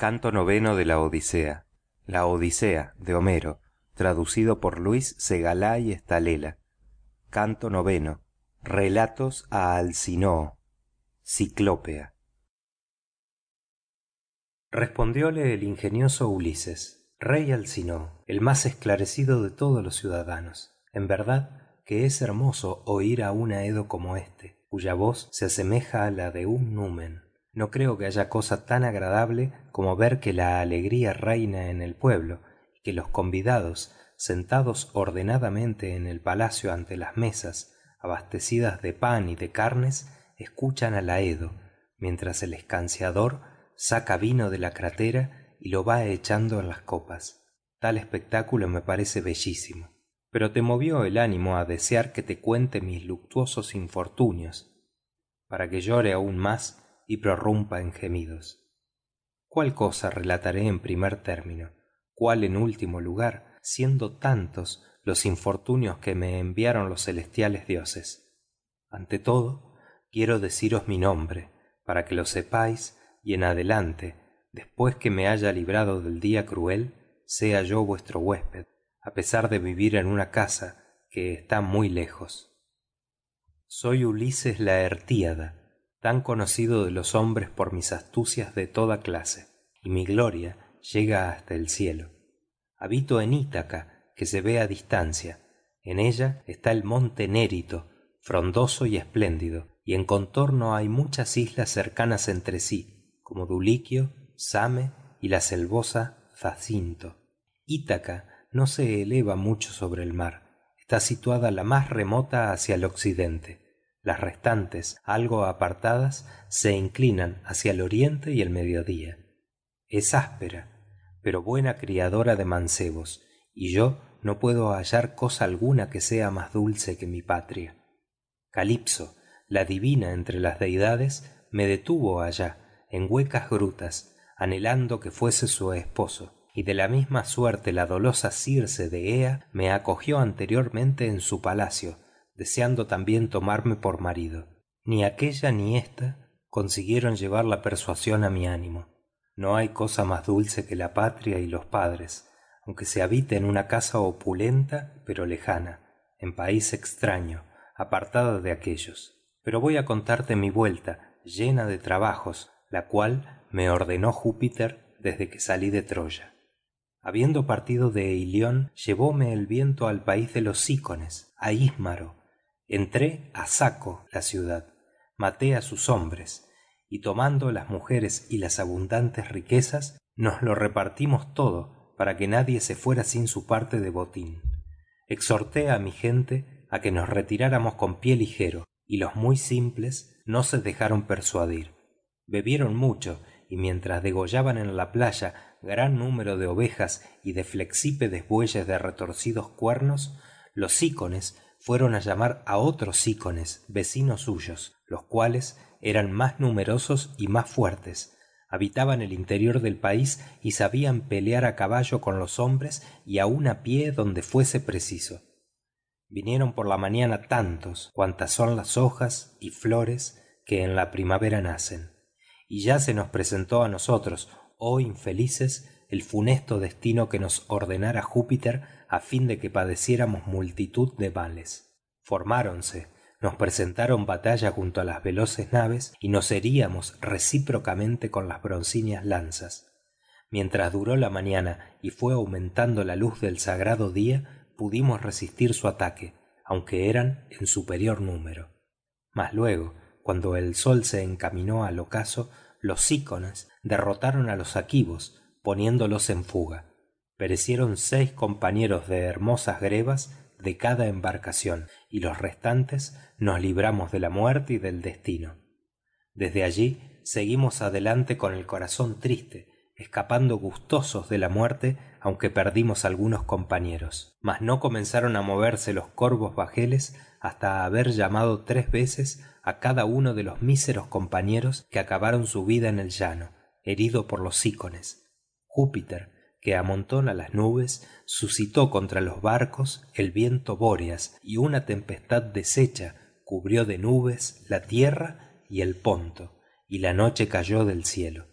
canto noveno de la odisea la odisea de homero traducido por luis segalay estalela. Canto noveno relatos a alcinoo ciclópea. Respondióle el ingenioso ulises rey alcinoo el más esclarecido de todos los ciudadanos en verdad que es hermoso oír a un edo como éste cuya voz se asemeja a la de un numen no creo que haya cosa tan agradable como ver que la alegría reina en el pueblo y que los convidados sentados ordenadamente en el palacio ante las mesas abastecidas de pan y de carnes escuchan al aedo mientras el escanciador saca vino de la crátera y lo va echando en las copas. Tal espectáculo me parece bellísimo. Pero te movió el ánimo a desear que te cuente mis luctuosos infortunios. Para que llore aún más y prorrumpa en gemidos. Cuál cosa relataré en primer término cuál en último lugar siendo tantos los infortunios que me enviaron los celestiales dioses. Ante todo quiero deciros mi nombre para que lo sepáis y en adelante después que me haya librado del día cruel sea yo vuestro huésped a pesar de vivir en una casa que está muy lejos. Soy ulises laertíada tan conocido de los hombres por mis astucias de toda clase y mi gloria llega hasta el cielo. Habito en ítaca que se ve a distancia. En ella está el monte nérito frondoso y espléndido y en contorno hay muchas islas cercanas entre sí como duliquio same y la selvosa zacinto ítaca no se eleva mucho sobre el mar está situada la más remota hacia el occidente las restantes algo apartadas se inclinan hacia el oriente y el mediodía. Es áspera pero buena criadora de mancebos y yo no puedo hallar cosa alguna que sea más dulce que mi patria. Calipso la divina entre las deidades me detuvo allá en huecas grutas anhelando que fuese su esposo y de la misma suerte la dolosa circe de ea me acogió anteriormente en su palacio deseando también tomarme por marido. Ni aquélla ni ésta consiguieron llevar la persuasión a mi ánimo. No hay cosa más dulce que la patria y los padres aunque se habite en una casa opulenta pero lejana en país extraño apartada de aquéllos pero voy a contarte mi vuelta llena de trabajos la cual me ordenó júpiter desde que salí de troya. Habiendo partido de ilión llevóme el viento al país de los cícones á ismaro entré a saco la ciudad maté a sus hombres y tomando las mujeres y las abundantes riquezas nos lo repartimos todo para que nadie se fuera sin su parte de botín. Exhorté a mi gente a que nos retiráramos con pie ligero y los muy simples no se dejaron persuadir. Bebieron mucho y mientras degollaban en la playa gran número de ovejas y de flexípedes bueyes de retorcidos cuernos los cícones fueron a llamar a otros cícones vecinos suyos los cuales eran más numerosos y más fuertes. Habitaban el interior del país y sabían pelear a caballo con los hombres y aun a pie donde fuese preciso. Vinieron por la mañana tantos cuantas son las hojas y flores que en la primavera nacen. Y ya se nos presentó a nosotros oh infelices el funesto destino que nos ordenara júpiter a fin de que padeciéramos multitud de males formáronse nos presentaron batalla junto a las veloces naves y nos heríamos recíprocamente con las broncíneas lanzas. Mientras duró la mañana y fue aumentando la luz del sagrado día pudimos resistir su ataque aunque eran en superior número. Mas luego cuando el sol se encaminó al ocaso los cícones derrotaron a los aquivos poniéndolos en fuga. Perecieron seis compañeros de hermosas grebas de cada embarcación y los restantes nos libramos de la muerte y del destino. Desde allí seguimos adelante con el corazón triste escapando gustosos de la muerte aunque perdimos algunos compañeros. Mas no comenzaron a moverse los corvos bajeles hasta haber llamado tres veces a cada uno de los míseros compañeros que acabaron su vida en el llano herido por los cícones júpiter que amontona las nubes suscitó contra los barcos el viento bóreas y una tempestad deshecha cubrió de nubes la tierra y el ponto y la noche cayó del cielo.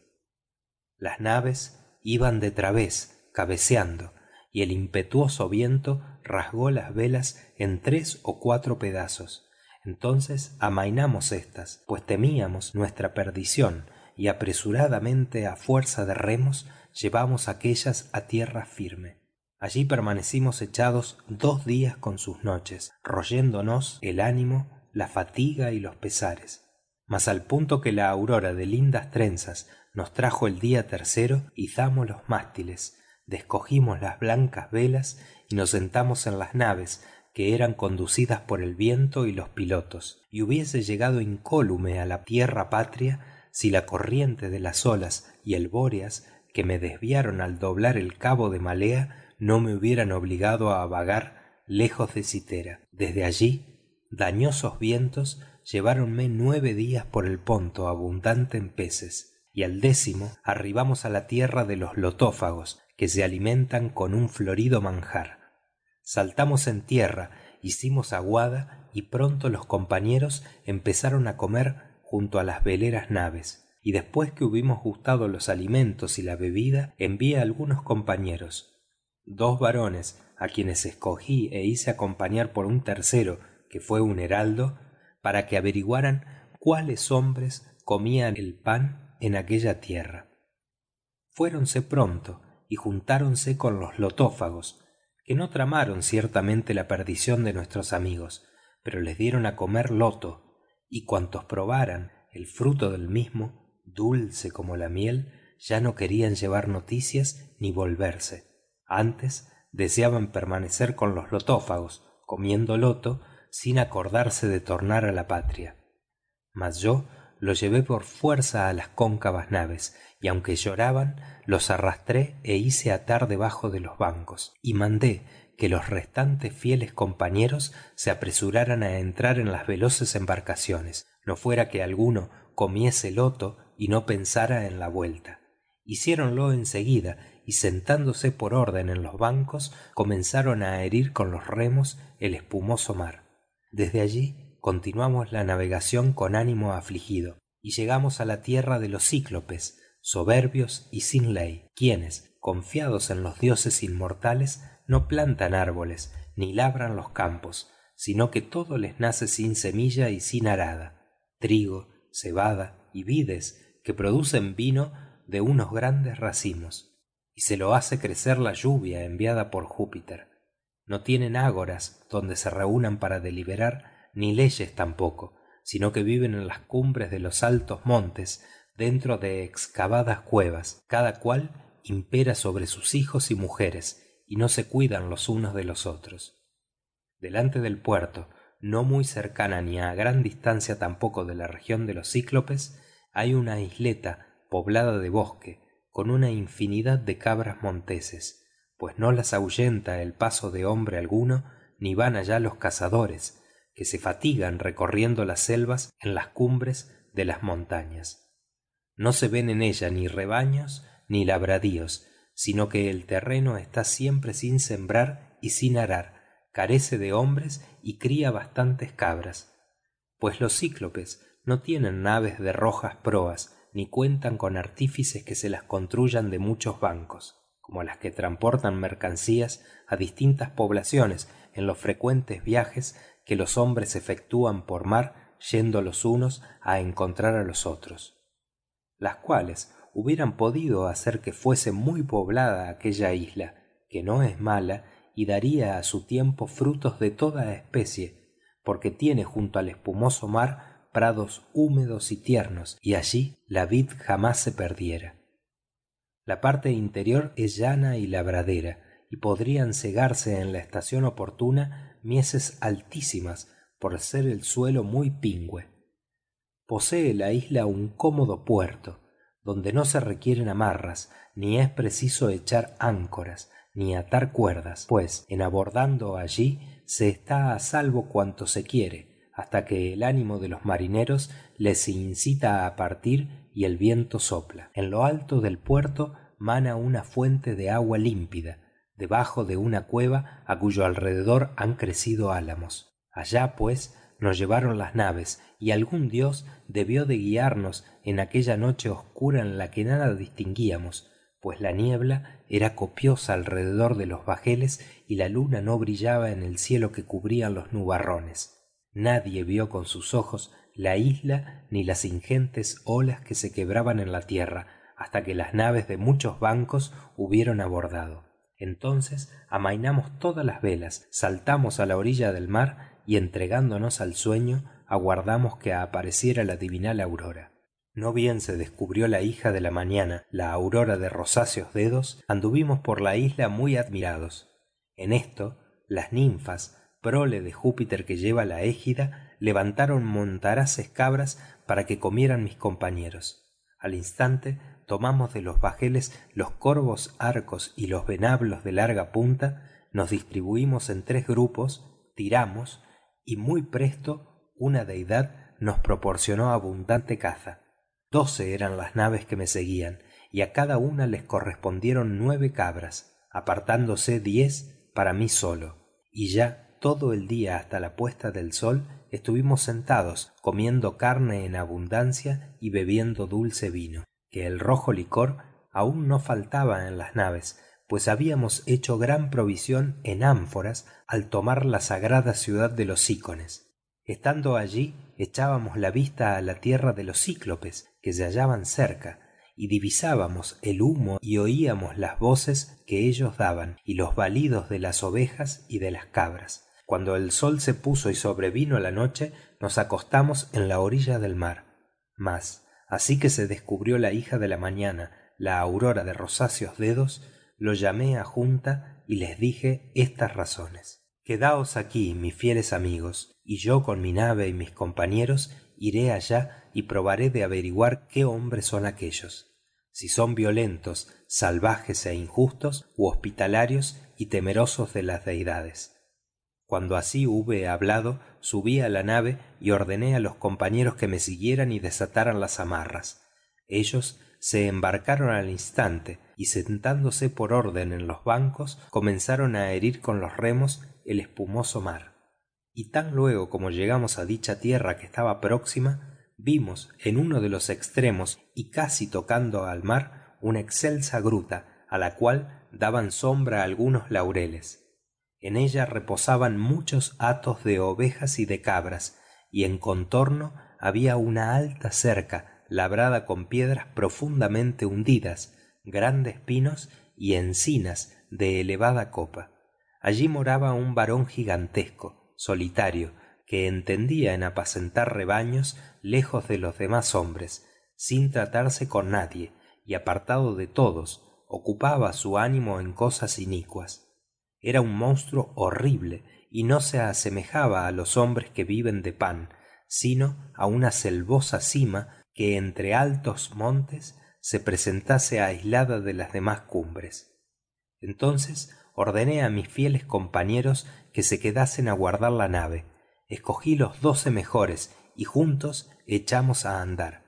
Las naves iban de través cabeceando y el impetuoso viento rasgó las velas en tres o cuatro pedazos. Entonces amainamos éstas pues temíamos nuestra perdición y apresuradamente a fuerza de remos llevamos aquéllas a tierra firme. Allí permanecimos echados dos días con sus noches royéndonos el ánimo la fatiga y los pesares. Mas al punto que la aurora de lindas trenzas nos trajo el día tercero izamos los mástiles descogimos las blancas velas y nos sentamos en las naves que eran conducidas por el viento y los pilotos y hubiese llegado incólume a la tierra patria si la corriente de las olas y el bóreas que me desviaron al doblar el cabo de malea no me hubieran obligado a vagar lejos de citera. Desde allí dañosos vientos lleváronme nueve días por el ponto abundante en peces y al décimo arribamos a la tierra de los lotófagos que se alimentan con un florido manjar. Saltamos en tierra hicimos aguada y pronto los compañeros empezaron a comer junto a las veleras naves y después que hubimos gustado los alimentos y la bebida envié algunos compañeros dos varones a quienes escogí e hice acompañar por un tercero que fue un heraldo para que averiguaran cuáles hombres comían el pan en aquella tierra. Fuéronse pronto y juntáronse con los lotófagos que no tramaron ciertamente la perdición de nuestros amigos pero les dieron a comer loto y cuantos probaran el fruto del mismo dulce como la miel ya no querían llevar noticias ni volverse. Antes deseaban permanecer con los lotófagos comiendo loto sin acordarse de tornar a la patria. Mas yo los llevé por fuerza a las cóncavas naves y aunque lloraban los arrastré e hice atar debajo de los bancos y mandé que los restantes fieles compañeros se apresuraran a entrar en las veloces embarcaciones no fuera que alguno comiese loto y no pensara en la vuelta. Hiciéronlo en seguida y sentándose por orden en los bancos comenzaron a herir con los remos el espumoso mar. Desde allí continuamos la navegación con ánimo afligido y llegamos a la tierra de los cíclopes soberbios y sin ley quienes confiados en los dioses inmortales no plantan árboles ni labran los campos sino que todo les nace sin semilla y sin arada trigo cebada y vides que producen vino de unos grandes racimos y se lo hace crecer la lluvia enviada por júpiter. No tienen ágoras donde se reúnan para deliberar ni leyes tampoco sino que viven en las cumbres de los altos montes dentro de excavadas cuevas cada cual impera sobre sus hijos y mujeres y no se cuidan los unos de los otros. Delante del puerto no muy cercana ni a gran distancia tampoco de la región de los cíclopes hay una isleta poblada de bosque con una infinidad de cabras monteses pues no las ahuyenta el paso de hombre alguno ni van allá los cazadores que se fatigan recorriendo las selvas en las cumbres de las montañas. No se ven en ella ni rebaños ni labradíos sino que el terreno está siempre sin sembrar y sin arar carece de hombres y cría bastantes cabras. Pues los cíclopes no tienen naves de rojas proas ni cuentan con artífices que se las construyan de muchos bancos como las que transportan mercancías a distintas poblaciones en los frecuentes viajes que los hombres efectúan por mar yendo los unos a encontrar a los otros las cuales hubieran podido hacer que fuese muy poblada aquella isla que no es mala y daría a su tiempo frutos de toda especie porque tiene junto al espumoso mar prados húmedos y tiernos y allí la vid jamás se perdiera. La parte interior es llana y labradera y podrían segarse en la estación oportuna mieses altísimas por ser el suelo muy pingüe. Posee la isla un cómodo puerto donde no se requieren amarras ni es preciso echar áncoras ni atar cuerdas pues en abordando allí se está a salvo cuanto se quiere hasta que el ánimo de los marineros les incita a partir y el viento sopla. En lo alto del puerto mana una fuente de agua límpida debajo de una cueva a cuyo alrededor han crecido álamos. Allá pues nos llevaron las naves y algún dios debió de guiarnos en aquella noche oscura en la que nada distinguíamos pues la niebla era copiosa alrededor de los bajeles y la luna no brillaba en el cielo que cubrían los nubarrones. Nadie vio con sus ojos la isla ni las ingentes olas que se quebraban en la tierra hasta que las naves de muchos bancos hubieron abordado entonces amainamos todas las velas saltamos a la orilla del mar y entregándonos al sueño aguardamos que apareciera la divinal aurora. No bien se descubrió la hija de la mañana la aurora de rosáceos dedos anduvimos por la isla muy admirados. En esto las ninfas prole de júpiter que lleva la égida levantaron montaraces cabras para que comieran mis compañeros. Al instante tomamos de los bajeles los corvos arcos y los venablos de larga punta nos distribuimos en tres grupos tiramos y muy presto una deidad nos proporcionó abundante caza. Doce eran las naves que me seguían y a cada una les correspondieron nueve cabras apartándose diez para mí solo. Y ya todo el día hasta la puesta del sol estuvimos sentados comiendo carne en abundancia y bebiendo dulce vino el rojo licor aún no faltaba en las naves pues habíamos hecho gran provisión en ánforas al tomar la sagrada ciudad de los ícones. Estando allí echábamos la vista a la tierra de los cíclopes que se hallaban cerca y divisábamos el humo y oíamos las voces que ellos daban y los balidos de las ovejas y de las cabras. Cuando el sol se puso y sobrevino la noche nos acostamos en la orilla del mar. Mas así que se descubrió la hija de la mañana la aurora de rosáceos dedos lo llamé a junta y les dije estas razones. Quedaos aquí mis fieles amigos y yo con mi nave y mis compañeros iré allá y probaré de averiguar qué hombres son aquéllos si son violentos salvajes e injustos ú hospitalarios y temerosos de las deidades cuando así hube hablado subí a la nave y ordené a los compañeros que me siguieran y desataran las amarras. Ellos se embarcaron al instante y sentándose por orden en los bancos comenzaron a herir con los remos el espumoso mar. Y tan luego como llegamos a dicha tierra que estaba próxima vimos en uno de los extremos y casi tocando al mar una excelsa gruta a la cual daban sombra algunos laureles en ella reposaban muchos hatos de ovejas y de cabras y en contorno había una alta cerca labrada con piedras profundamente hundidas grandes pinos y encinas de elevada copa. Allí moraba un varón gigantesco solitario que entendía en apacentar rebaños lejos de los demás hombres sin tratarse con nadie y apartado de todos ocupaba su ánimo en cosas inicuas era un monstruo horrible y no se asemejaba a los hombres que viven de pan sino a una selvosa cima que entre altos montes se presentase aislada de las demás cumbres. Entonces ordené a mis fieles compañeros que se quedasen a guardar la nave. Escogí los doce mejores y juntos echamos a andar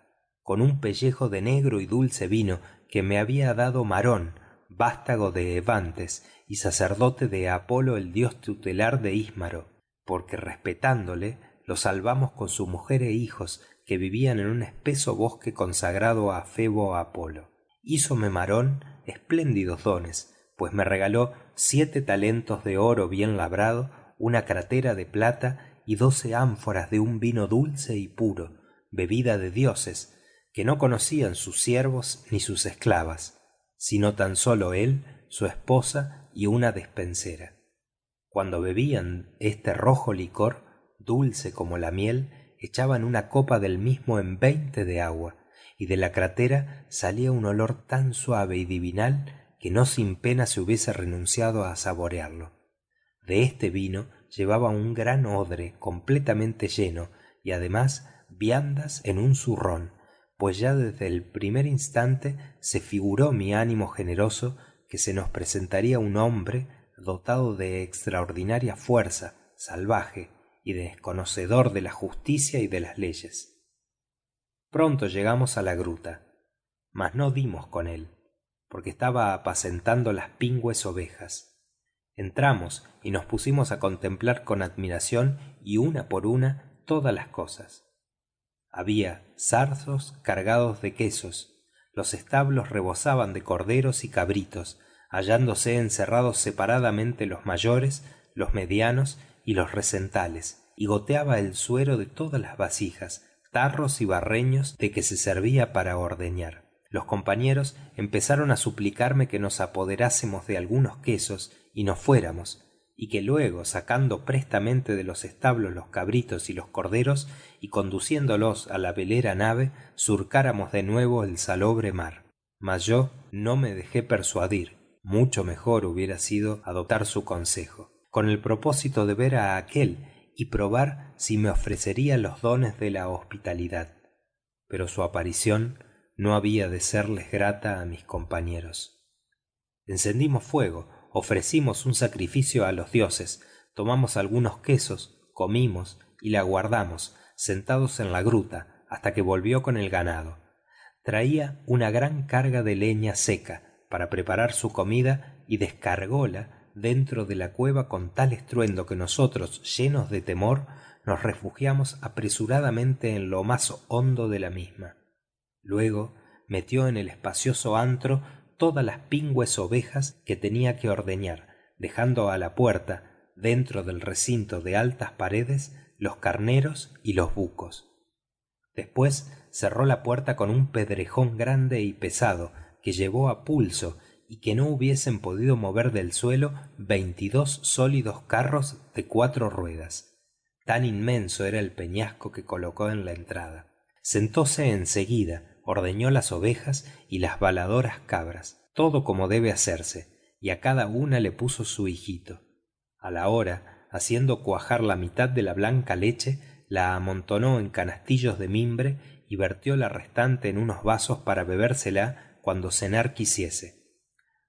con un pellejo de negro y dulce vino que me había dado marón vástago de evantes y sacerdote de apolo el dios tutelar de ismaro porque respetándole lo salvamos con su mujer e hijos que vivían en un espeso bosque consagrado a febo apolo. Hízome marón espléndidos dones pues me regaló siete talentos de oro bien labrado una crátera de plata y doce ánforas de un vino dulce y puro bebida de dioses que no conocían sus siervos ni sus esclavas sino tan sólo él su esposa y una despensera. Cuando bebían este rojo licor dulce como la miel echaban una copa del mismo en veinte de agua y de la crátera salía un olor tan suave y divinal que no sin pena se hubiese renunciado a saborearlo. De este vino llevaba un gran odre completamente lleno y además viandas en un zurrón pues ya desde el primer instante se figuró mi ánimo generoso que se nos presentaría un hombre dotado de extraordinaria fuerza salvaje y desconocedor de la justicia y de las leyes. Pronto llegamos a la gruta mas no dimos con él porque estaba apacentando las pingües ovejas. Entramos y nos pusimos a contemplar con admiración y una por una todas las cosas. Había zarzos cargados de quesos los establos rebosaban de corderos y cabritos hallándose encerrados separadamente los mayores los medianos y los recentales y goteaba el suero de todas las vasijas tarros y barreños de que se servía para ordeñar. Los compañeros empezaron a suplicarme que nos apoderásemos de algunos quesos y nos fuéramos y que luego sacando prestamente de los establos los cabritos y los corderos y conduciéndolos a la velera nave surcáramos de nuevo el salobre mar. Mas yo no me dejé persuadir mucho mejor hubiera sido adoptar su consejo con el propósito de ver a aquél y probar si me ofrecería los dones de la hospitalidad. Pero su aparición no había de serles grata a mis compañeros. Encendimos fuego ofrecimos un sacrificio a los dioses tomamos algunos quesos comimos y la aguardamos sentados en la gruta hasta que volvió con el ganado. Traía una gran carga de leña seca para preparar su comida y descargóla dentro de la cueva con tal estruendo que nosotros llenos de temor nos refugiamos apresuradamente en lo más hondo de la misma. Luego metió en el espacioso antro todas las pingües ovejas que tenía que ordeñar dejando a la puerta dentro del recinto de altas paredes los carneros y los bucos. Después cerró la puerta con un pedrejón grande y pesado que llevó a pulso y que no hubiesen podido mover del suelo veintidós sólidos carros de cuatro ruedas. Tan inmenso era el peñasco que colocó en la entrada. Sentóse en seguida ordeñó las ovejas y las baladoras cabras todo como debe hacerse y a cada una le puso su hijito. A la hora haciendo cuajar la mitad de la blanca leche la amontonó en canastillos de mimbre y vertió la restante en unos vasos para bebérsela cuando cenar quisiese.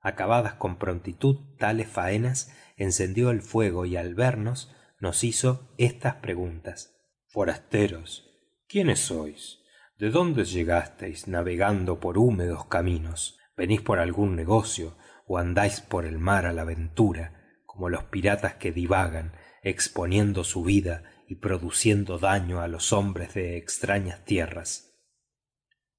Acabadas con prontitud tales faenas encendió el fuego y al vernos nos hizo estas preguntas. Forasteros quiénes sois de dónde llegasteis navegando por húmedos caminos venís por algún negocio ó andáis por el mar á la ventura como los piratas que divagan exponiendo su vida y produciendo daño á los hombres de extrañas tierras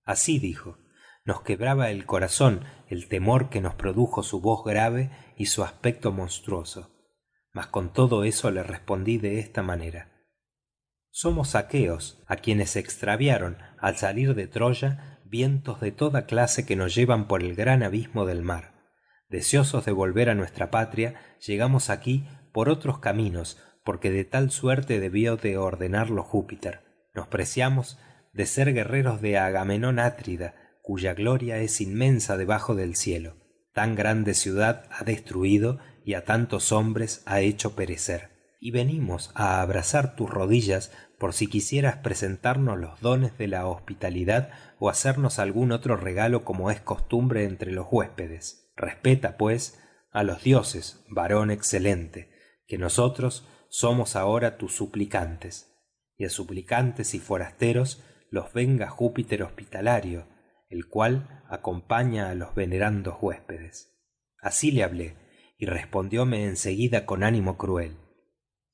así dijo nos quebraba el corazón el temor que nos produjo su voz grave y su aspecto monstruoso. Mas con todo eso le respondí de esta manera somos aqueos á quienes extraviaron al salir de troya vientos de toda clase que nos llevan por el gran abismo del mar. Deseosos de volver á nuestra patria llegamos aquí por otros caminos porque de tal suerte debió de ordenarlo júpiter. Nos preciamos de ser guerreros de agamenón atrida cuya gloria es inmensa debajo del cielo. Tan grande ciudad ha destruido y á tantos hombres ha hecho perecer y venimos á abrazar tus rodillas por si quisieras presentarnos los dones de la hospitalidad ó hacernos algún otro regalo como es costumbre entre los huéspedes. Respeta pues á los dioses varón excelente que nosotros somos ahora tus suplicantes. Y á suplicantes y forasteros los venga júpiter hospitalario el cual acompaña a los venerandos huéspedes. Así le hablé y respondióme en seguida con ánimo cruel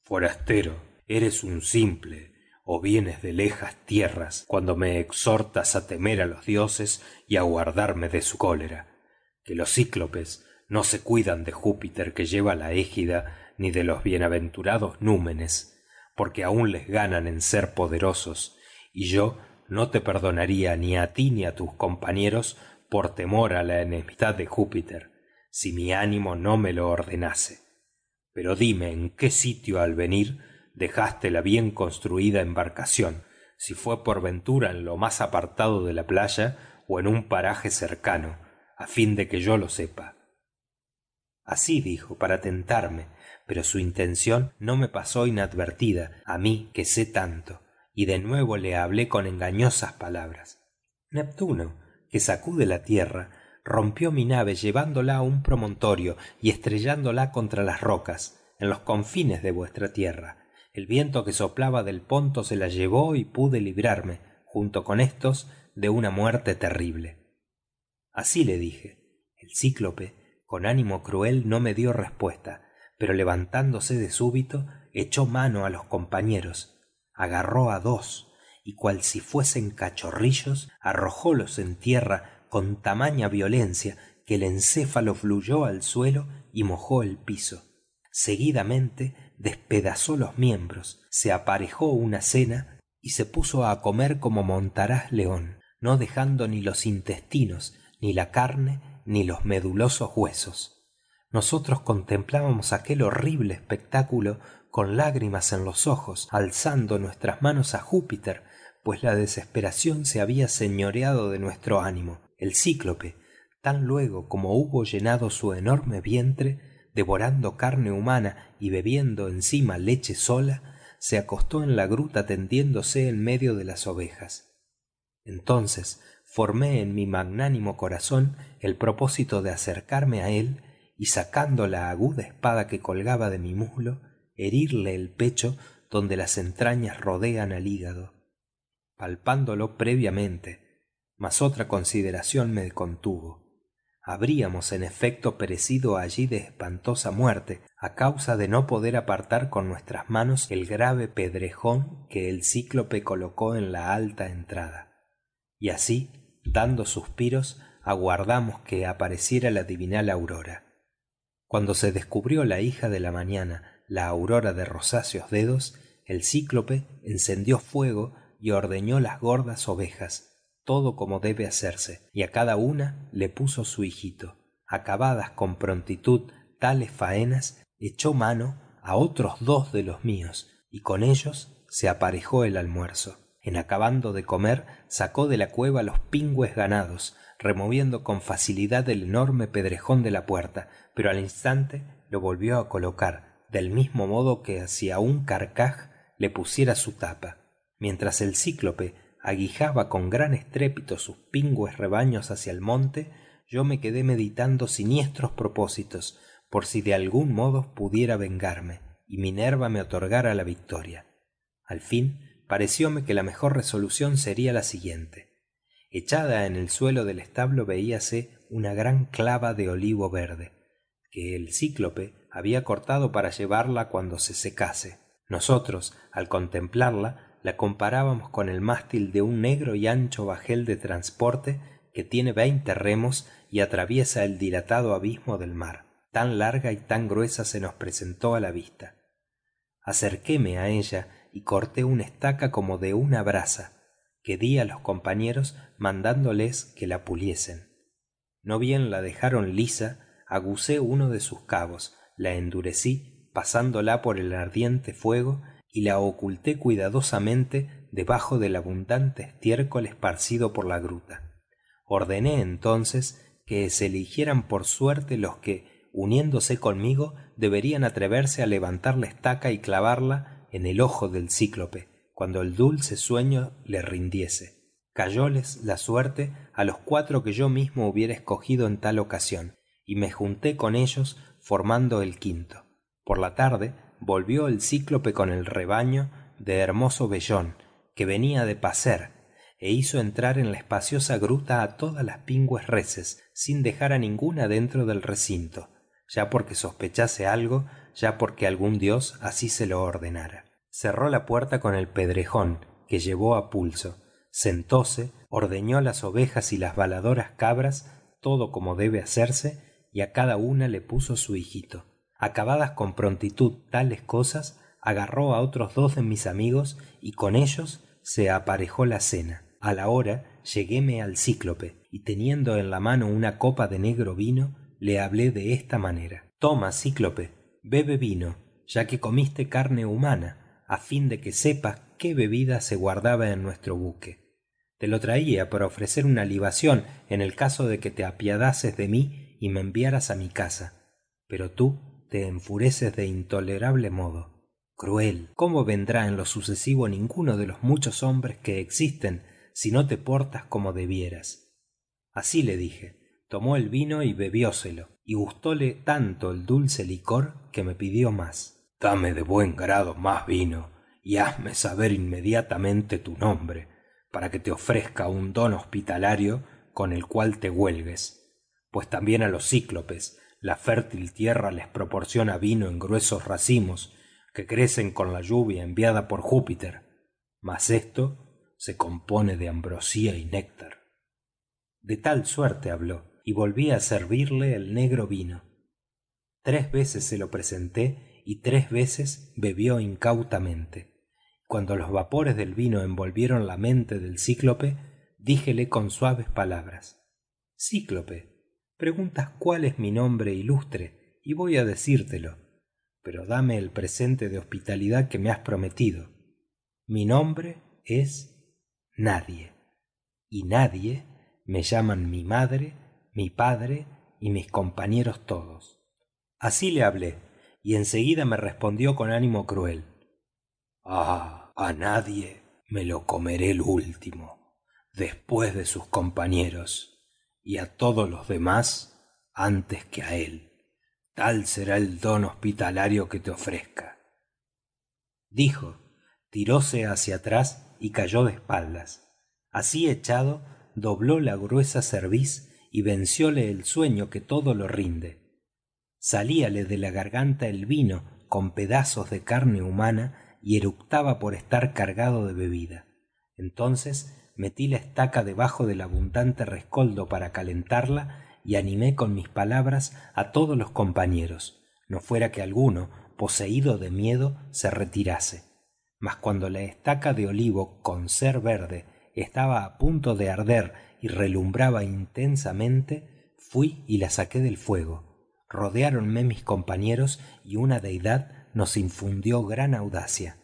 forastero eres un simple ó vienes de lejas tierras cuando me exhortas á temer á los dioses y á guardarme de su cólera que los cíclopes no se cuidan de júpiter que lleva la égida ni de los bienaventurados númenes porque aun les ganan en ser poderosos y yo no te perdonaría ni á ti ni á tus compañeros por temor á la enemistad de júpiter si mi ánimo no me lo ordenase pero dime en qué sitio al venir dejaste la bien construida embarcación si fue por ventura en lo más apartado de la playa ó en un paraje cercano á fin de que yo lo sepa. Así dijo para tentarme pero su intención no me pasó inadvertida á mí que sé tanto y de nuevo le hablé con engañosas palabras. Neptuno que sacude la tierra rompió mi nave llevándola á un promontorio y estrellándola contra las rocas en los confines de vuestra tierra. El viento que soplaba del ponto se la llevó y pude librarme junto con éstos de una muerte terrible. Así le dije. El cíclope con ánimo cruel no me dio respuesta pero levantándose de súbito echó mano á los compañeros agarró a dos y cual si fuesen cachorrillos arrojólos en tierra con tamaña violencia que el encéfalo fluyó al suelo y mojó el piso. Seguidamente despedazó los miembros se aparejó una cena y se puso á comer como montaraz león no dejando ni los intestinos ni la carne ni los medulosos huesos. Nosotros contemplábamos aquel horrible espectáculo con lágrimas en los ojos alzando nuestras manos á júpiter pues la desesperación se había señoreado de nuestro ánimo el cíclope tan luego como hubo llenado su enorme vientre devorando carne humana y bebiendo encima leche sola se acostó en la gruta tendiéndose en medio de las ovejas. Entonces formé en mi magnánimo corazón el propósito de acercarme a él y sacando la aguda espada que colgaba de mi muslo herirle el pecho donde las entrañas rodean al hígado. Palpándolo previamente mas otra consideración me contuvo. Habríamos en efecto perecido allí de espantosa muerte á causa de no poder apartar con nuestras manos el grave pedrejón que el cíclope colocó en la alta entrada. Y así dando suspiros aguardamos que apareciera la divinal aurora. Cuando se descubrió la hija de la mañana la aurora de rosáceos dedos el cíclope encendió fuego y ordeñó las gordas ovejas todo como debe hacerse y a cada una le puso su hijito. Acabadas con prontitud tales faenas echó mano a otros dos de los míos y con ellos se aparejó el almuerzo. En acabando de comer sacó de la cueva los pingües ganados removiendo con facilidad el enorme pedrejón de la puerta pero al instante lo volvió a colocar del mismo modo que si a un carcaj le pusiera su tapa. Mientras el cíclope aguijaba con gran estrépito sus pingües rebaños hacia el monte yo me quedé meditando siniestros propósitos por si de algún modo pudiera vengarme y minerva me otorgara la victoria. Al fin parecióme que la mejor resolución sería la siguiente. Echada en el suelo del establo veíase una gran clava de olivo verde que el cíclope había cortado para llevarla cuando se secase. Nosotros al contemplarla la comparábamos con el mástil de un negro y ancho bajel de transporte que tiene veinte remos y atraviesa el dilatado abismo del mar. Tan larga y tan gruesa se nos presentó a la vista. Acerquéme a ella y corté una estaca como de una brasa que di a los compañeros mandándoles que la puliesen. No bien la dejaron lisa agucé uno de sus cabos la endurecí pasándola por el ardiente fuego y la oculté cuidadosamente debajo del abundante estiércol esparcido por la gruta. Ordené entonces que se eligieran por suerte los que uniéndose conmigo deberían atreverse a levantar la estaca y clavarla en el ojo del cíclope cuando el dulce sueño le rindiese. Cayóles la suerte a los cuatro que yo mismo hubiera escogido en tal ocasión y me junté con ellos formando el quinto. Por la tarde volvió el cíclope con el rebaño de hermoso vellón que venía de pacer e hizo entrar en la espaciosa gruta a todas las pingües reses sin dejar a ninguna dentro del recinto ya porque sospechase algo ya porque algún dios así se lo ordenara. Cerró la puerta con el pedrejón que llevó a pulso sentóse ordeñó las ovejas y las baladoras cabras todo como debe hacerse y a cada una le puso su hijito acabadas con prontitud tales cosas agarró a otros dos de mis amigos y con ellos se aparejó la cena. A la hora lleguéme al cíclope y teniendo en la mano una copa de negro vino le hablé de esta manera. Toma cíclope bebe vino ya que comiste carne humana a fin de que sepas qué bebida se guardaba en nuestro buque. Te lo traía para ofrecer una libación en el caso de que te apiadases de mí y me enviaras a mi casa. Pero tú te enfureces de intolerable modo cruel. Cómo vendrá en lo sucesivo ninguno de los muchos hombres que existen si no te portas como debieras así le dije. Tomó el vino y bebióselo y gustóle tanto el dulce licor que me pidió más. Dame de buen grado más vino y hazme saber inmediatamente tu nombre para que te ofrezca un don hospitalario con el cual te huelgues. Pues también á los cíclopes la fértil tierra les proporciona vino en gruesos racimos que crecen con la lluvia enviada por júpiter mas esto se compone de ambrosía y néctar. De tal suerte habló y volví á servirle el negro vino. Tres veces se lo presenté y tres veces bebió incautamente. Cuando los vapores del vino envolvieron la mente del cíclope díjele con suaves palabras cíclope preguntas cuál es mi nombre ilustre y voy á decírtelo pero dame el presente de hospitalidad que me has prometido. Mi nombre es nadie y nadie me llaman mi madre mi padre y mis compañeros todos. Así le hablé y en seguida me respondió con ánimo cruel. Ah á nadie me lo comeré el último después de sus compañeros y á todos los demás antes que á él. Tal será el don hospitalario que te ofrezca. Dijo tiróse hacia atrás y cayó de espaldas. Así echado dobló la gruesa cerviz y vencióle el sueño que todo lo rinde. Salíale de la garganta el vino con pedazos de carne humana y eructaba por estar cargado de bebida. Entonces metí la estaca debajo del abundante rescoldo para calentarla y animé con mis palabras á todos los compañeros no fuera que alguno poseído de miedo se retirase. Mas cuando la estaca de olivo con ser verde estaba á punto de arder y relumbraba intensamente fui y la saqué del fuego. Rodeáronme mis compañeros y una deidad nos infundió gran audacia.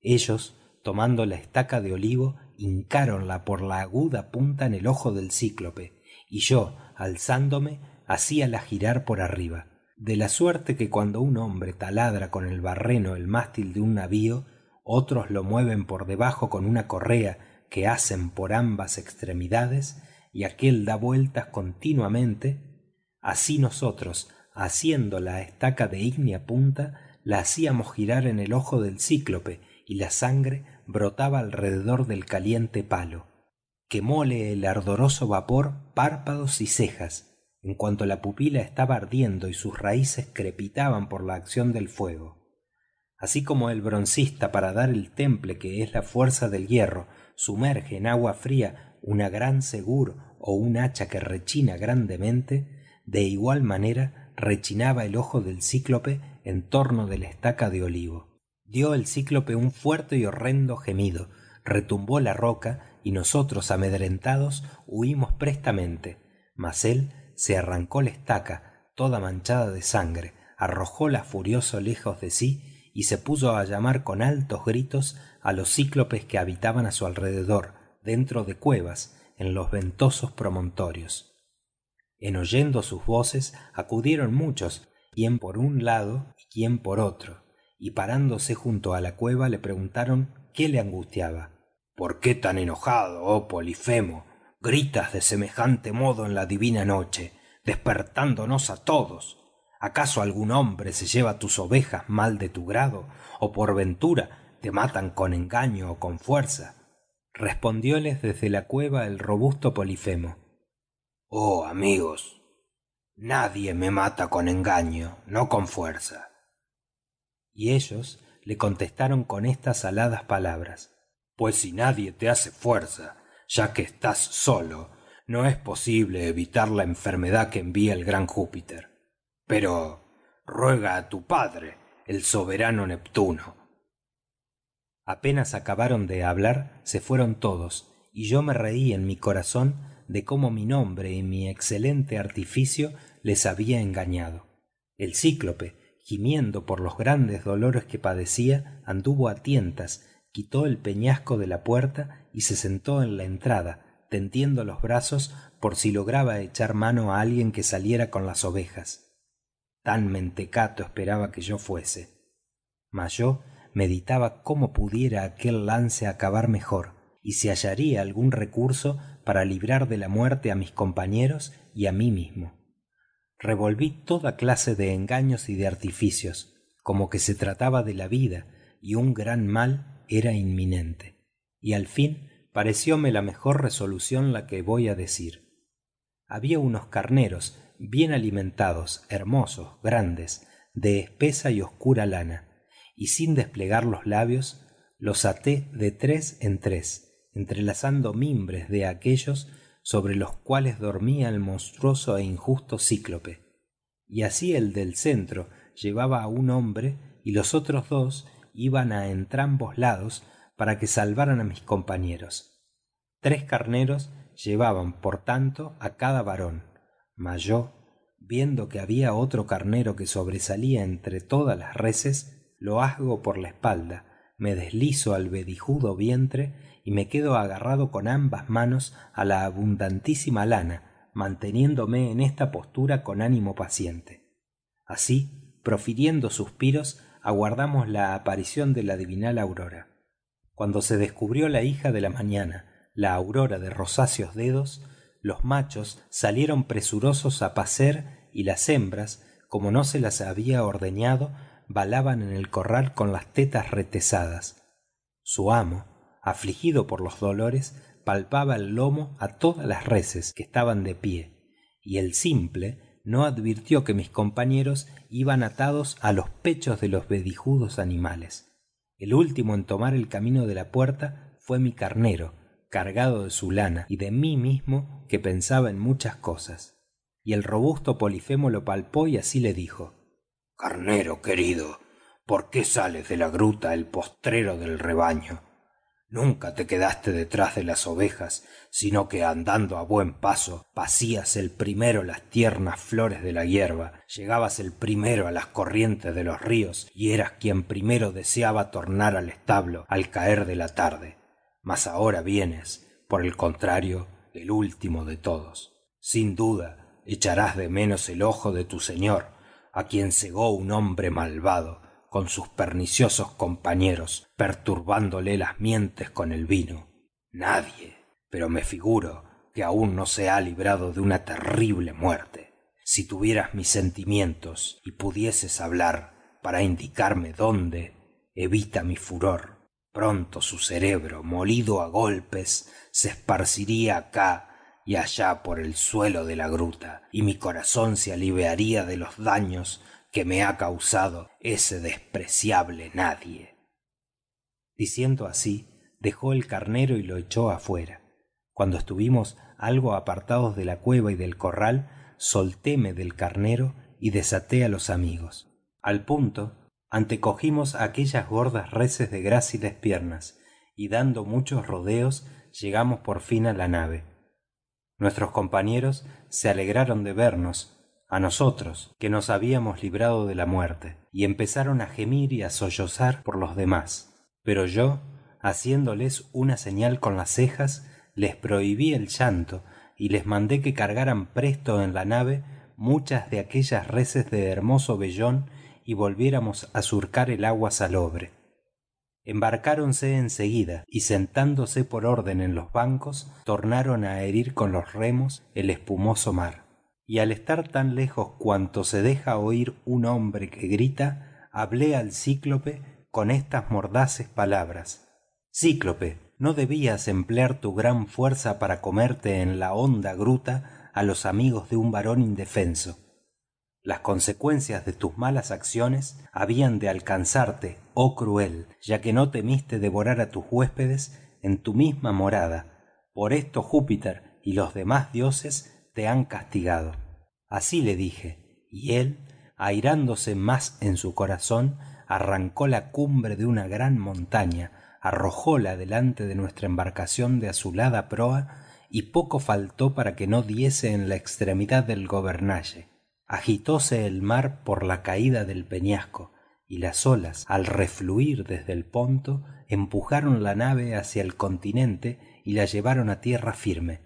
Ellos tomando la estaca de olivo hincáronla por la aguda punta en el ojo del cíclope y yo alzándome hacíala girar por arriba. De la suerte que cuando un hombre taladra con el barreno el mástil de un navío otros lo mueven por debajo con una correa que hacen por ambas extremidades y aquél da vueltas continuamente así nosotros haciendo la estaca de ígnea punta la hacíamos girar en el ojo del cíclope y la sangre brotaba alrededor del caliente palo. Quemóle el ardoroso vapor párpados y cejas en cuanto la pupila estaba ardiendo y sus raíces crepitaban por la acción del fuego. Así como el broncista para dar el temple que es la fuerza del hierro sumerge en agua fría una gran segur ó un hacha que rechina grandemente de igual manera rechinaba el ojo del cíclope en torno de la estaca de olivo dio el cíclope un fuerte y horrendo gemido retumbó la roca y nosotros amedrentados huimos prestamente. Mas él se arrancó la estaca toda manchada de sangre arrojóla furioso lejos de sí y se puso á llamar con altos gritos á los cíclopes que habitaban á su alrededor dentro de cuevas en los ventosos promontorios. En oyendo sus voces acudieron muchos quien por un lado y quien por otro y parándose junto á la cueva le preguntaron qué le angustiaba. Por qué tan enojado oh polifemo gritas de semejante modo en la divina noche despertándonos á todos. Acaso algún hombre se lleva tus ovejas mal de tu grado ó por ventura te matan con engaño ó con fuerza respondióles desde la cueva el robusto polifemo. Oh amigos nadie me mata con engaño no con fuerza y ellos le contestaron con estas aladas palabras pues si nadie te hace fuerza ya que estás solo no es posible evitar la enfermedad que envía el gran júpiter. Pero ruega á tu padre el soberano neptuno apenas acabaron de hablar se fueron todos y yo me reí en mi corazón de cómo mi nombre y mi excelente artificio les había engañado. El cíclope gimiendo por los grandes dolores que padecía anduvo á tientas quitó el peñasco de la puerta y se sentó en la entrada tendiendo los brazos por si lograba echar mano á alguien que saliera con las ovejas. Tan mentecato esperaba que yo fuese. Mas yo meditaba cómo pudiera aquel lance acabar mejor y si hallaría algún recurso para librar de la muerte á mis compañeros y á mí mismo revolví toda clase de engaños y de artificios como que se trataba de la vida y un gran mal era inminente. Y al fin parecióme la mejor resolución la que voy á decir. Había unos carneros bien alimentados hermosos grandes de espesa y oscura lana y sin desplegar los labios los até de tres en tres entrelazando mimbres de aquellos sobre los cuales dormía el monstruoso é injusto cíclope. Y así el del centro llevaba á un hombre y los otros dos iban á entrambos lados para que salvaran á mis compañeros. Tres carneros llevaban por tanto á cada varón mas yo viendo que había otro carnero que sobresalía entre todas las reses lo asgo por la espalda me deslizo al vedijudo vientre y me quedo agarrado con ambas manos á la abundantísima lana manteniéndome en esta postura con ánimo paciente. Así profiriendo suspiros aguardamos la aparición de la divinal aurora. Cuando se descubrió la hija de la mañana la aurora de rosáceos dedos los machos salieron presurosos á pacer y las hembras como no se las había ordeñado balaban en el corral con las tetas retezadas su amo afligido por los dolores palpaba el lomo á todas las reses que estaban de pie y el simple no advirtió que mis compañeros iban atados á los pechos de los vedijudos animales. El último en tomar el camino de la puerta fue mi carnero cargado de su lana y de mí mismo que pensaba en muchas cosas. Y el robusto polifemo lo palpó y así le dijo carnero querido por qué sales de la gruta el postrero del rebaño nunca te quedaste detrás de las ovejas sino que andando á buen paso pacías el primero las tiernas flores de la hierba llegabas el primero á las corrientes de los ríos y eras quien primero deseaba tornar al establo al caer de la tarde. Mas ahora vienes por el contrario el último de todos. Sin duda echarás de menos el ojo de tu señor á quien cegó un hombre malvado con sus perniciosos compañeros perturbándole las mientes con el vino. Nadie pero me figuro que aún no se ha librado de una terrible muerte. Si tuvieras mis sentimientos y pudieses hablar para indicarme dónde evita mi furor. Pronto su cerebro molido á golpes se esparciría acá y allá por el suelo de la gruta y mi corazón se aliviaría de los daños que me ha causado ese despreciable nadie. Diciendo así dejó el carnero y lo echó afuera. Cuando estuvimos algo apartados de la cueva y del corral soltéme del carnero y desaté á los amigos. Al punto antecogimos aquellas gordas reses de gráciles piernas y dando muchos rodeos llegamos por fin á la nave. Nuestros compañeros se alegraron de vernos á nosotros que nos habíamos librado de la muerte y empezaron á gemir y á sollozar por los demás. Pero yo haciéndoles una señal con las cejas les prohibí el llanto y les mandé que cargaran presto en la nave muchas de aquellas reses de hermoso vellón y volviéramos á surcar el agua salobre. Embarcáronse en seguida y sentándose por orden en los bancos tornaron á herir con los remos el espumoso mar y al estar tan lejos cuanto se deja oír un hombre que grita hablé al cíclope con estas mordaces palabras. Cíclope no debías emplear tu gran fuerza para comerte en la honda gruta á los amigos de un varón indefenso las consecuencias de tus malas acciones habían de alcanzarte oh cruel ya que no temiste devorar á tus huéspedes en tu misma morada. Por esto júpiter y los demás dioses te han castigado. Así le dije y él airándose más en su corazón arrancó la cumbre de una gran montaña arrojóla delante de nuestra embarcación de azulada proa y poco faltó para que no diese en la extremidad del gobernalle. Agitóse el mar por la caída del peñasco y las olas al refluir desde el ponto empujaron la nave hacia el continente y la llevaron á tierra firme.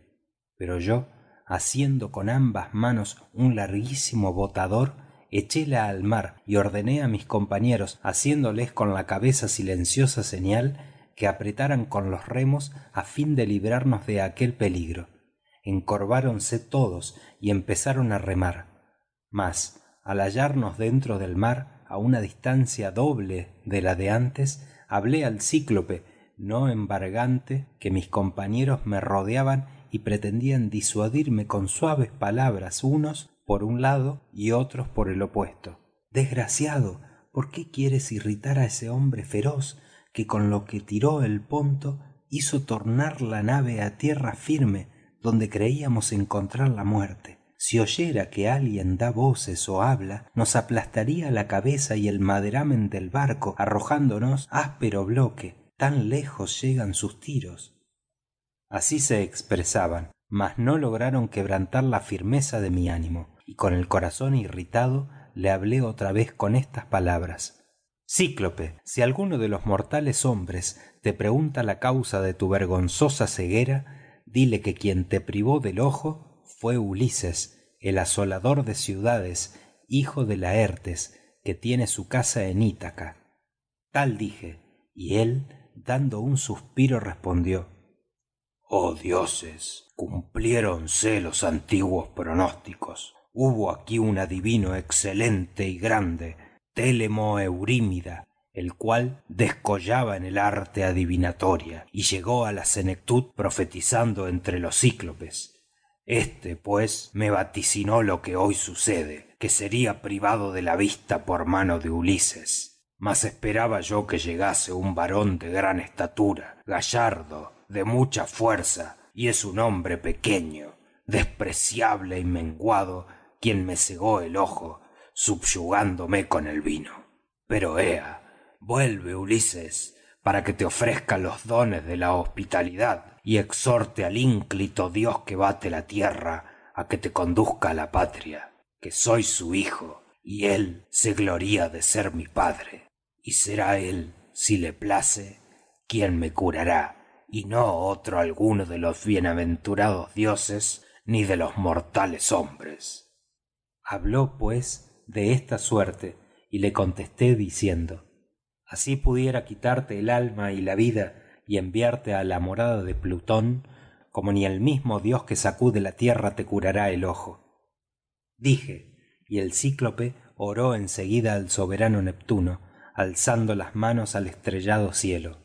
Pero yo asiendo con ambas manos un larguísimo botador echéla al mar y ordené á mis compañeros haciéndoles con la cabeza silenciosa señal que apretaran con los remos á fin de librarnos de aquel peligro. Encorváronse todos y empezaron á remar. Mas al hallarnos dentro del mar á una distancia doble de la de antes hablé al cíclope no embargante que mis compañeros me rodeaban y pretendían disuadirme con suaves palabras unos por un lado y otros por el opuesto. Desgraciado por qué quieres irritar á ese hombre feroz que con lo que tiró el ponto hizo tornar la nave á tierra firme donde creíamos encontrar la muerte si oyera que alguien da voces ó habla nos aplastaría la cabeza y el maderamen del barco arrojándonos áspero bloque. Tan lejos llegan sus tiros así se expresaban mas no lograron quebrantar la firmeza de mi ánimo y con el corazón irritado le hablé otra vez con estas palabras. Cíclope si alguno de los mortales hombres te pregunta la causa de tu vergonzosa ceguera dile que quien te privó del ojo fue ulises el asolador de ciudades hijo de laertes que tiene su casa en ítaca. Tal dije y él dando un suspiro respondió oh dioses cumpliéronse los antiguos pronósticos. Hubo aquí un adivino excelente y grande télemo eurímida el cual descollaba en el arte adivinatoria y llegó á la senectud profetizando entre los cíclopes. Este pues me vaticinó lo que hoy sucede que sería privado de la vista por mano de ulises. Mas esperaba yo que llegase un varón de gran estatura gallardo de mucha fuerza y es un hombre pequeño despreciable y menguado quien me cegó el ojo subyugándome con el vino. Pero ea vuelve ulises para que te ofrezca los dones de la hospitalidad y exhorte al ínclito dios que bate la tierra á que te conduzca á la patria que soy su hijo y él se gloría de ser mi padre y será él si le place quien me curará y no otro alguno de los bienaventurados dioses ni de los mortales hombres. Habló pues de esta suerte y le contesté diciendo así pudiera quitarte el alma y la vida y enviarte á la morada de plutón como ni el mismo dios que sacude la tierra te curará el ojo dije y el cíclope oró en seguida al soberano neptuno alzando las manos al estrellado cielo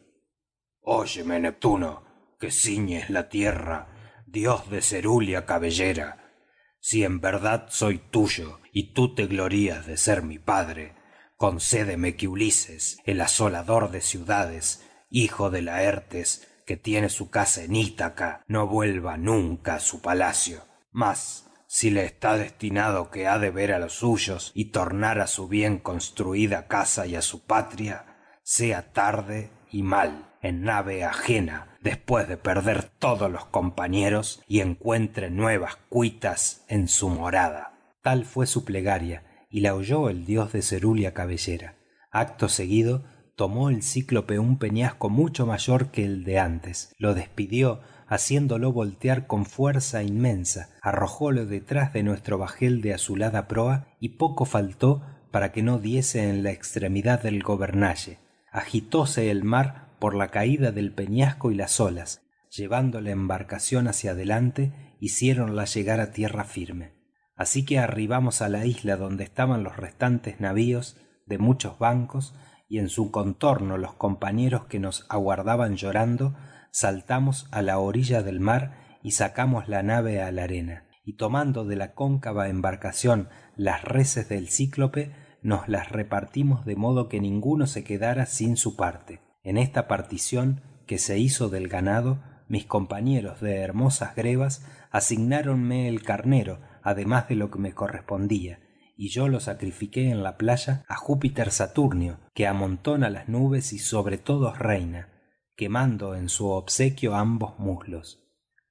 óyeme neptuno que ciñes la tierra dios de cerúlea cabellera. Si en verdad soy tuyo y tú te glorías de ser mi padre concédeme que ulises el asolador de ciudades hijo de laertes que tiene su casa en ítaca no vuelva nunca á su palacio. Mas si le está destinado que ha de ver á los suyos y tornar á su bien construida casa y á su patria sea tarde y mal en nave ajena después de perder todos los compañeros y encuentre nuevas cuitas en su morada. Tal fue su plegaria y la oyó el dios de cerúlea cabellera. Acto seguido tomó el cíclope un peñasco mucho mayor que el de antes lo despidió haciéndolo voltear con fuerza inmensa arrojólo detrás de nuestro bajel de azulada proa y poco faltó para que no diese en la extremidad del gobernalle. Agitóse el mar por la caída del peñasco y las olas llevando la embarcación hacia adelante hiciéronla llegar á tierra firme. Así que arribamos á la isla donde estaban los restantes navíos de muchos bancos y en su contorno los compañeros que nos aguardaban llorando saltamos á la orilla del mar y sacamos la nave á la arena. Y tomando de la cóncava embarcación las reses del cíclope nos las repartimos de modo que ninguno se quedara sin su parte en esta partición que se hizo del ganado mis compañeros de hermosas grebas asignáronme el carnero además de lo que me correspondía y yo lo sacrifiqué en la playa á júpiter saturnio que amontona las nubes y sobre todos reina quemando en su obsequio ambos muslos.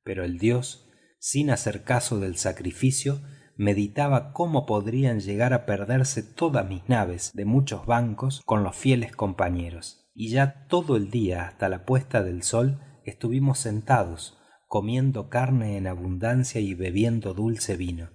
Pero el dios sin hacer caso del sacrificio meditaba cómo podrían llegar á perderse todas mis naves de muchos bancos con los fieles compañeros y ya todo el día hasta la puesta del sol estuvimos sentados comiendo carne en abundancia y bebiendo dulce vino.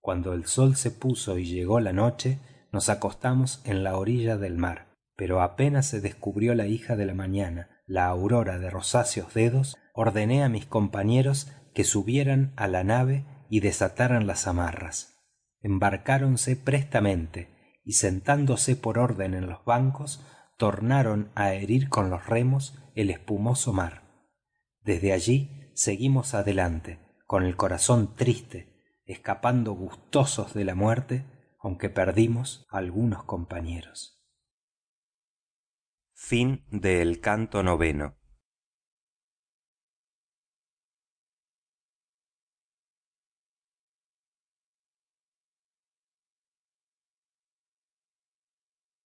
Cuando el sol se puso y llegó la noche nos acostamos en la orilla del mar pero apenas se descubrió la hija de la mañana la aurora de rosáceos dedos ordené á mis compañeros que subieran á la nave y desataran las amarras. Embarcáronse prestamente y sentándose por orden en los bancos tornaron á herir con los remos el espumoso mar. Desde allí seguimos adelante con el corazón triste escapando gustosos de la muerte aunque perdimos algunos compañeros. Canto